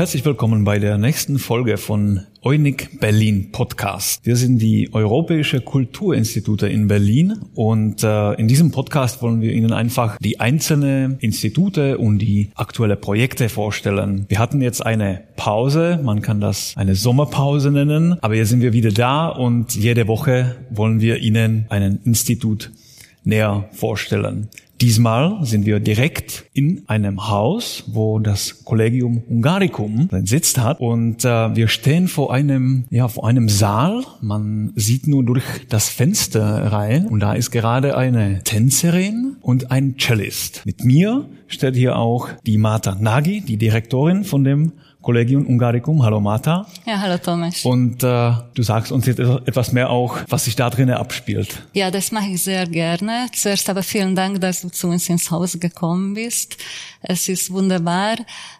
Herzlich willkommen bei der nächsten Folge von Eunig Berlin Podcast. Wir sind die Europäische Kulturinstitute in Berlin und äh, in diesem Podcast wollen wir Ihnen einfach die einzelnen Institute und die aktuelle Projekte vorstellen. Wir hatten jetzt eine Pause, man kann das eine Sommerpause nennen, aber jetzt sind wir wieder da und jede Woche wollen wir Ihnen einen Institut näher vorstellen. Diesmal sind wir direkt in einem Haus, wo das Collegium Hungaricum seinen Sitz hat und äh, wir stehen vor einem ja vor einem Saal. Man sieht nur durch das Fenster rein und da ist gerade eine Tänzerin und ein Cellist. Mit mir steht hier auch die Marta Nagy, die Direktorin von dem Collegium Ungaricum. Hallo Martha. Ja, hallo Thomas. Und äh, du sagst uns jetzt etwas mehr auch, was sich da drinnen abspielt. Ja, das mache ich sehr gerne. Zuerst aber vielen Dank, dass du zu uns ins Haus gekommen bist. Es ist wunderbar.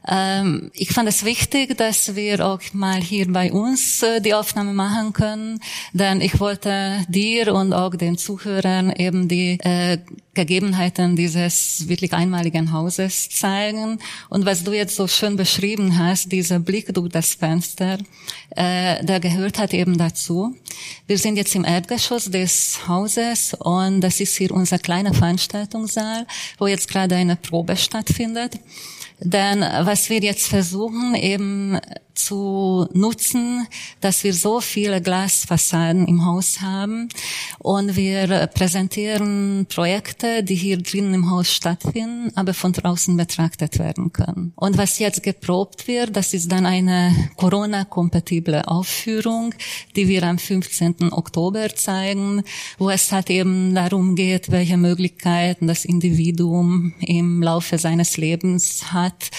Ähm, ich fand es wichtig, dass wir auch mal hier bei uns äh, die Aufnahme machen können, denn ich wollte dir und auch den Zuhörern eben die äh, Gegebenheiten dieses wirklich einmaligen Hauses zeigen. Und was du jetzt so schön beschrieben hast, dieser Blick durch das Fenster, äh, der gehört hat eben dazu. Wir sind jetzt im Erdgeschoss des Hauses und das ist hier unser kleiner Veranstaltungssaal, wo jetzt gerade eine Probe stattfindet. Denn was wir jetzt versuchen eben zu nutzen, dass wir so viele Glasfassaden im Haus haben und wir präsentieren Projekte, die hier drinnen im Haus stattfinden, aber von draußen betrachtet werden können. Und was jetzt geprobt wird, das ist dann eine Corona-kompatible Aufführung, die wir am 15. Oktober zeigen, wo es halt eben darum geht, welche Möglichkeiten das Individuum im Laufe seines Lebens hat,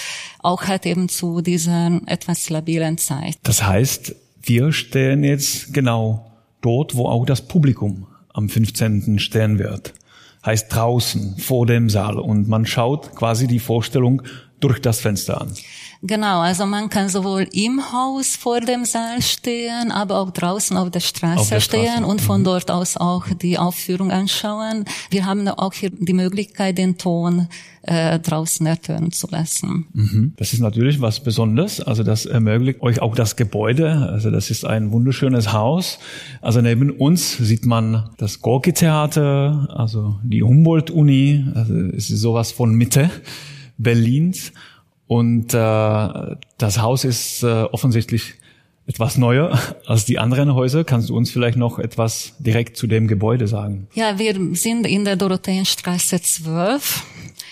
auch halt eben zu dieser etwas labilen Zeit. Das heißt, wir stehen jetzt genau dort, wo auch das Publikum am 15. stehen wird. Heißt draußen, vor dem Saal. Und man schaut quasi die Vorstellung durch das Fenster an. Genau, also man kann sowohl im Haus vor dem Saal stehen, aber auch draußen auf der Straße, auf der Straße. stehen und von mhm. dort aus auch die Aufführung anschauen. Wir haben auch hier die Möglichkeit, den Ton äh, draußen ertönen zu lassen. Mhm. Das ist natürlich was Besonderes. Also das ermöglicht euch auch das Gebäude. Also das ist ein wunderschönes Haus. Also neben uns sieht man das Gorki-Theater, also die Humboldt-Uni. Also es ist sowas von Mitte Berlins. Und äh, das Haus ist äh, offensichtlich etwas neuer als die anderen Häuser. Kannst du uns vielleicht noch etwas direkt zu dem Gebäude sagen? Ja, wir sind in der Dorotheenstraße 12.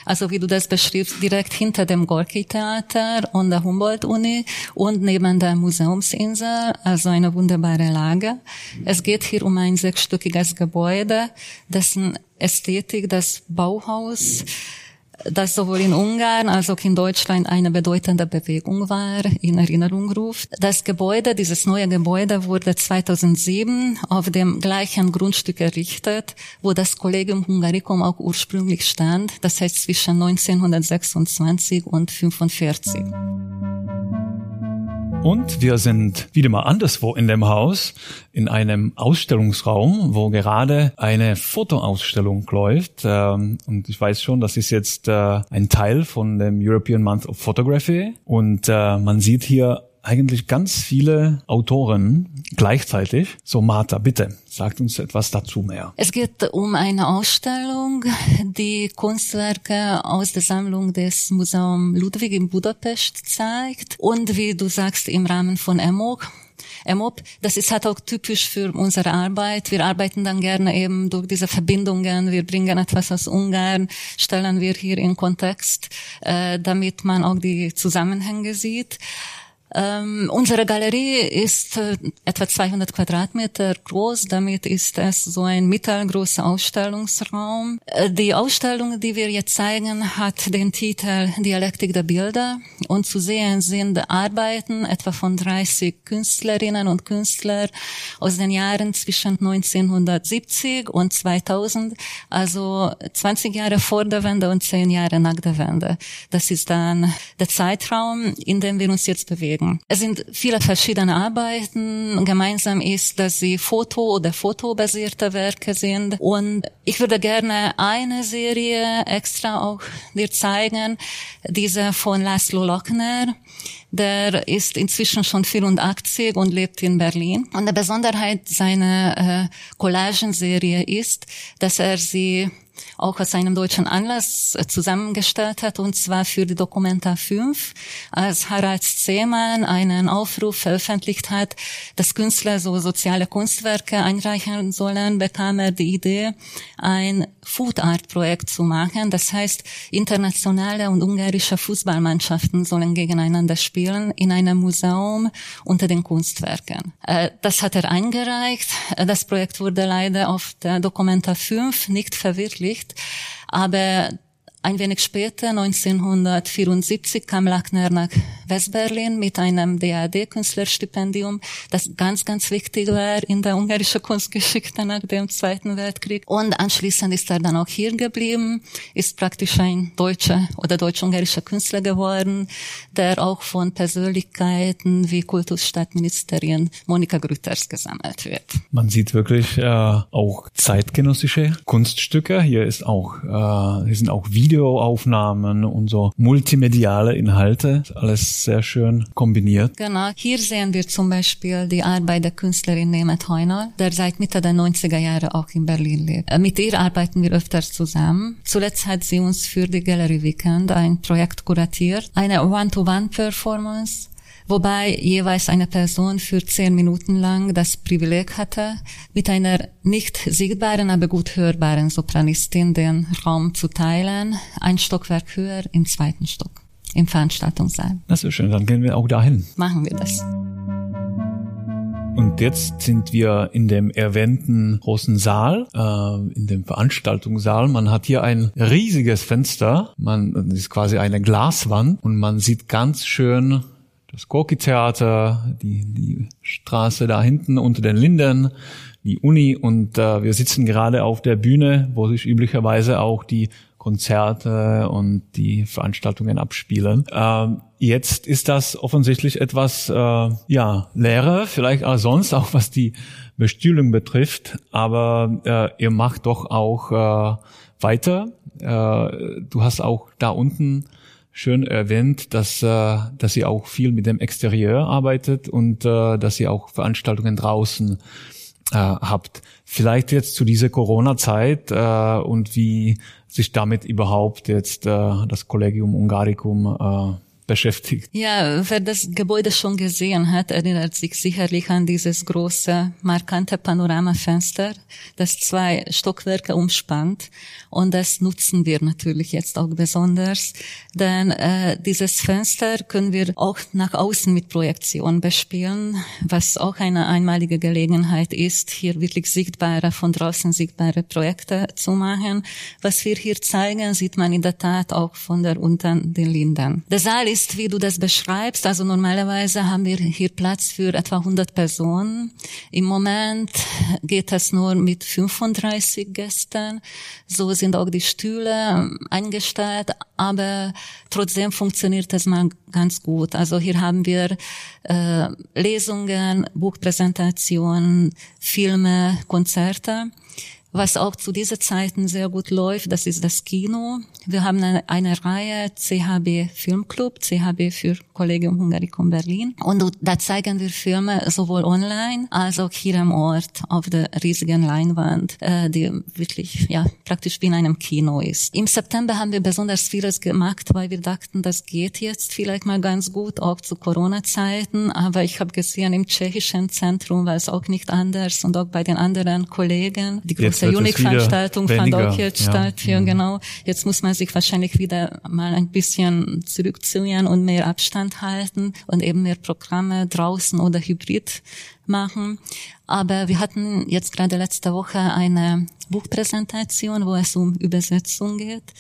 Also wie du das beschreibst, direkt hinter dem Gorki-Theater und der Humboldt-Uni und neben der Museumsinsel, also eine wunderbare Lage. Es geht hier um ein sechsstöckiges Gebäude, dessen Ästhetik, das Bauhaus, das sowohl in Ungarn als auch in Deutschland eine bedeutende Bewegung war, in Erinnerung ruft. Das Gebäude, dieses neue Gebäude wurde 2007 auf dem gleichen Grundstück errichtet, wo das Collegium Hungaricum auch ursprünglich stand, das heißt zwischen 1926 und 1945. Und wir sind wieder mal anderswo in dem Haus, in einem Ausstellungsraum, wo gerade eine Fotoausstellung läuft. Ähm, und ich weiß schon, das ist jetzt äh, ein Teil von dem European Month of Photography. Und äh, man sieht hier eigentlich ganz viele Autoren gleichzeitig. So Martha, bitte, sagt uns etwas dazu mehr. Es geht um eine Ausstellung, die Kunstwerke aus der Sammlung des Museum Ludwig in Budapest zeigt und wie du sagst im Rahmen von EMOG EMOP, das ist halt auch typisch für unsere Arbeit. Wir arbeiten dann gerne eben durch diese Verbindungen. Wir bringen etwas aus Ungarn, stellen wir hier in Kontext, äh, damit man auch die Zusammenhänge sieht. Ähm, unsere Galerie ist äh, etwa 200 Quadratmeter groß. Damit ist es so ein mittelgroßer Ausstellungsraum. Äh, die Ausstellung, die wir jetzt zeigen, hat den Titel Dialektik der Bilder. Und zu sehen sind Arbeiten etwa von 30 Künstlerinnen und Künstlern aus den Jahren zwischen 1970 und 2000. Also 20 Jahre vor der Wende und 10 Jahre nach der Wende. Das ist dann der Zeitraum, in dem wir uns jetzt bewegen beschäftigen. Es sind viele verschiedene Arbeiten. Gemeinsam ist, dass sie Foto- oder fotobasierte Werke sind. Und ich würde gerne eine Serie extra auch dir zeigen, diese von Laszlo Lochner. Der ist inzwischen schon 84 und lebt in Berlin. Und die Besonderheit seiner äh, Collagenserie ist, dass er sie auch aus einem deutschen Anlass äh, zusammengestellt hat, und zwar für die Dokumenta 5, als Harald Zehmann einen Aufruf veröffentlicht hat, dass Künstler so soziale Kunstwerke einreichen sollen, bekam er die Idee, ein Food Art Projekt zu machen. Das heißt, internationale und ungarische Fußballmannschaften sollen gegeneinander spielen in einem Museum unter den Kunstwerken. Äh, das hat er eingereicht. Das Projekt wurde leider auf der Dokumenta 5 nicht verwirklicht. Aber ein wenig später, 1974, kam Lackner nach Westberlin mit einem DAD-Künstlerstipendium, das ganz, ganz wichtig war in der ungarischen Kunstgeschichte nach dem Zweiten Weltkrieg. Und anschließend ist er dann auch hier geblieben, ist praktisch ein deutscher oder deutsch-ungarischer Künstler geworden, der auch von Persönlichkeiten wie Kultusstadtministerin Monika Grüters gesammelt wird. Man sieht wirklich äh, auch zeitgenössische Kunststücke. Hier ist auch, äh, hier sind auch Videos Videoaufnahmen und so multimediale Inhalte. Alles sehr schön kombiniert. Genau. Hier sehen wir zum Beispiel die Arbeit der Künstlerin Nemet Heunal, der seit Mitte der 90er Jahre auch in Berlin lebt. Äh, mit ihr arbeiten wir öfters zusammen. Zuletzt hat sie uns für die Gallery Weekend ein Projekt kuratiert. Eine One-to-One-Performance wobei jeweils eine Person für zehn Minuten lang das Privileg hatte, mit einer nicht sichtbaren, aber gut hörbaren Sopranistin den Raum zu teilen, ein Stockwerk höher im zweiten Stock, im Veranstaltungssaal. Das ist schön, dann gehen wir auch dahin. Machen wir das. Und jetzt sind wir in dem erwähnten großen Saal, äh, in dem Veranstaltungssaal. Man hat hier ein riesiges Fenster, man ist quasi eine Glaswand und man sieht ganz schön das Gorki-Theater, die, die Straße da hinten unter den Linden, die Uni und äh, wir sitzen gerade auf der Bühne, wo sich üblicherweise auch die Konzerte und die Veranstaltungen abspielen. Ähm, jetzt ist das offensichtlich etwas äh, ja leerer, vielleicht auch sonst, auch was die Bestühlung betrifft. Aber äh, ihr macht doch auch äh, weiter. Äh, du hast auch da unten schön erwähnt, dass, äh, dass sie auch viel mit dem Exterieur arbeitet und äh, dass sie auch Veranstaltungen draußen äh, habt. Vielleicht jetzt zu dieser Corona-Zeit äh, und wie sich damit überhaupt jetzt äh, das Collegium Ungaricum äh, beschäftigt. Ja, wer das Gebäude schon gesehen hat, erinnert sich sicherlich an dieses große, markante Panoramafenster, das zwei Stockwerke umspannt. Und das nutzen wir natürlich jetzt auch besonders, denn äh, dieses Fenster können wir auch nach außen mit Projektion bespielen, was auch eine einmalige Gelegenheit ist, hier wirklich sichtbare, von draußen sichtbare Projekte zu machen. Was wir hier zeigen, sieht man in der Tat auch von der unten den Linden. Der Saal ist ist, wie du das beschreibst. Also normalerweise haben wir hier Platz für etwa 100 Personen. Im Moment geht es nur mit 35 Gästen. So sind auch die Stühle eingestellt, aber trotzdem funktioniert es mal ganz gut. Also hier haben wir äh, Lesungen, Buchpräsentationen, Filme, Konzerte. Was auch zu dieser Zeiten sehr gut läuft, das ist das Kino. Wir haben eine, eine Reihe CHB Filmclub, CHB für Collegium Hungaricum Berlin. Und da zeigen wir Filme sowohl online als auch hier am Ort auf der riesigen Leinwand, äh, die wirklich ja praktisch wie in einem Kino ist. Im September haben wir besonders vieles gemacht, weil wir dachten, das geht jetzt vielleicht mal ganz gut, auch zu Corona-Zeiten. Aber ich habe gesehen, im tschechischen Zentrum war es auch nicht anders und auch bei den anderen Kollegen. Die der Unique-Veranstaltung fand auch jetzt ja. statt. Ja, mhm. genau. Jetzt muss man sich wahrscheinlich wieder mal ein bisschen zurückziehen und mehr Abstand halten und eben mehr Programme draußen oder hybrid machen. Aber wir hatten jetzt gerade letzte Woche eine Buchpräsentation, wo es um Übersetzung geht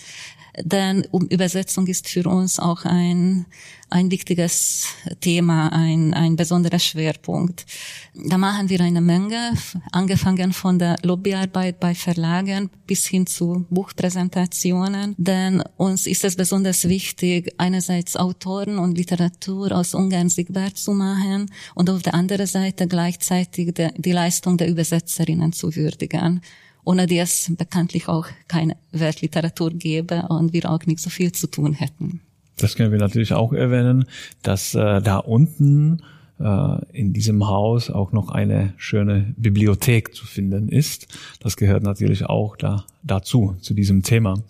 denn Übersetzung ist für uns auch ein, ein wichtiges Thema, ein, ein besonderer Schwerpunkt. Da machen wir eine Menge, angefangen von der Lobbyarbeit bei Verlagen bis hin zu Buchpräsentationen, denn uns ist es besonders wichtig, einerseits Autoren und Literatur aus Ungarn sichtbar zu machen und auf der anderen Seite gleichzeitig die, Leistung der Übersetzerinnen zu würdigen ohne die es bekanntlich auch keine Weltliteratur gäbe und wir auch nicht so viel zu tun hätten. Das können wir natürlich auch erwähnen, dass äh, da unten äh, in diesem Haus auch noch eine schöne Bibliothek zu finden ist. Das gehört natürlich auch da, dazu, zu diesem Thema.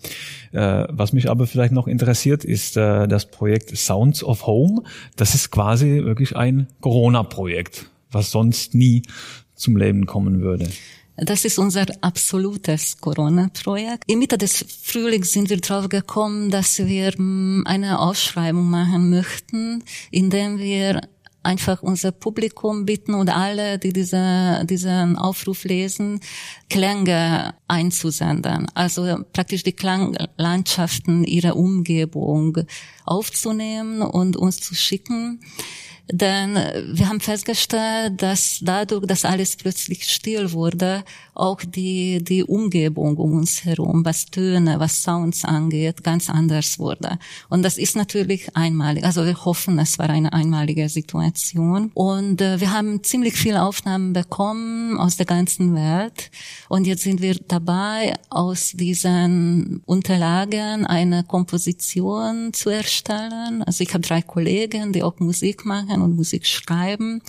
Äh, was mich aber vielleicht noch interessiert, ist äh, das Projekt Sounds of Home. Das ist quasi wirklich ein Corona-Projekt, was sonst nie zum Leben kommen würde. Das ist unser absolutes Corona-Projekt. Im Mitte des Frühlings sind wir drauf gekommen, dass wir hm, eine Ausschreibung machen möchten, indem wir einfach unser Publikum bitten und alle, die diese, diesen Aufruf lesen, Klänge einzusenden. Also praktisch die Klanglandschaften ihrer Umgebung aufzunehmen und uns zu schicken. Denn wir haben festgestellt, dass dadurch, dass alles plötzlich still wurde, auch die, die Umgebung um uns herum, was Töne, was Sounds angeht, ganz anders wurde. Und das ist natürlich einmalig. Also wir hoffen, es war eine einmalige Situation. Und äh, wir haben ziemlich viele Aufnahmen bekommen aus der ganzen Welt. Und jetzt sind wir dabei, aus diesen Unterlagen eine Komposition zu erstellen. Also ich habe drei Kollegen, die auch Musik machen und Musik schreiben.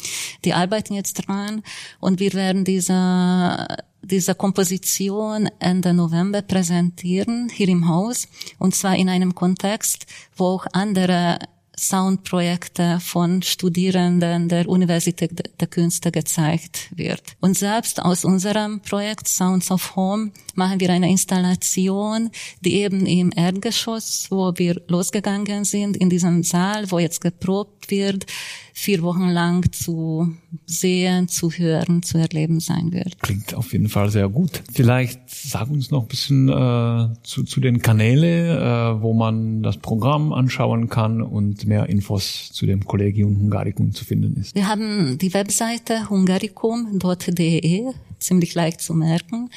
Die arbeiten jetzt dran und wir werden diese diese Komposition Ende November präsentieren hier im Haus und zwar in einem Kontext, wo auch andere Soundprojekte von Studierenden der Universität der Künste gezeigt wird. Und selbst aus unserem Projekt Sounds of Home machen wir eine Installation, die eben im Erdgeschoss, wo wir losgegangen sind, in diesem Saal, wo jetzt geprobt wird, vier Wochen lang zu sehen, zu hören, zu erleben sein wird. Klingt auf jeden Fall sehr gut. Vielleicht sag uns noch ein bisschen äh, zu, zu den Kanälen, äh, wo man das Programm anschauen kann und mehr Infos zu dem Collegium Hungaricum zu finden ist. Wir haben die Webseite hungaricum.de, ziemlich leicht zu merken.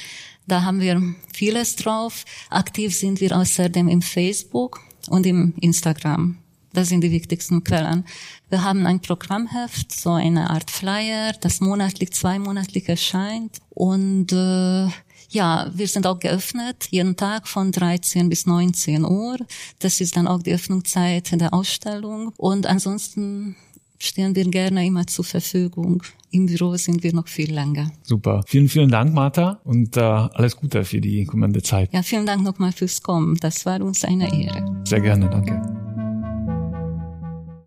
Da haben wir vieles drauf. Aktiv sind wir außerdem im Facebook und im Instagram. Das sind die wichtigsten Quellen. Wir haben ein Programmheft, so eine Art Flyer, das monatlich, zweimonatlich erscheint. Und äh, ja, wir sind auch geöffnet, jeden Tag von 13 bis 19 Uhr. Das ist dann auch die Öffnungszeit der Ausstellung. Und ansonsten stehen wir gerne immer zur Verfügung. Im Büro sind wir noch viel länger. Super. Vielen, vielen Dank, Martha, und äh, alles Gute für die kommende Zeit. Ja, vielen Dank nochmal fürs Kommen. Das war uns eine Ehre. Sehr gerne, danke.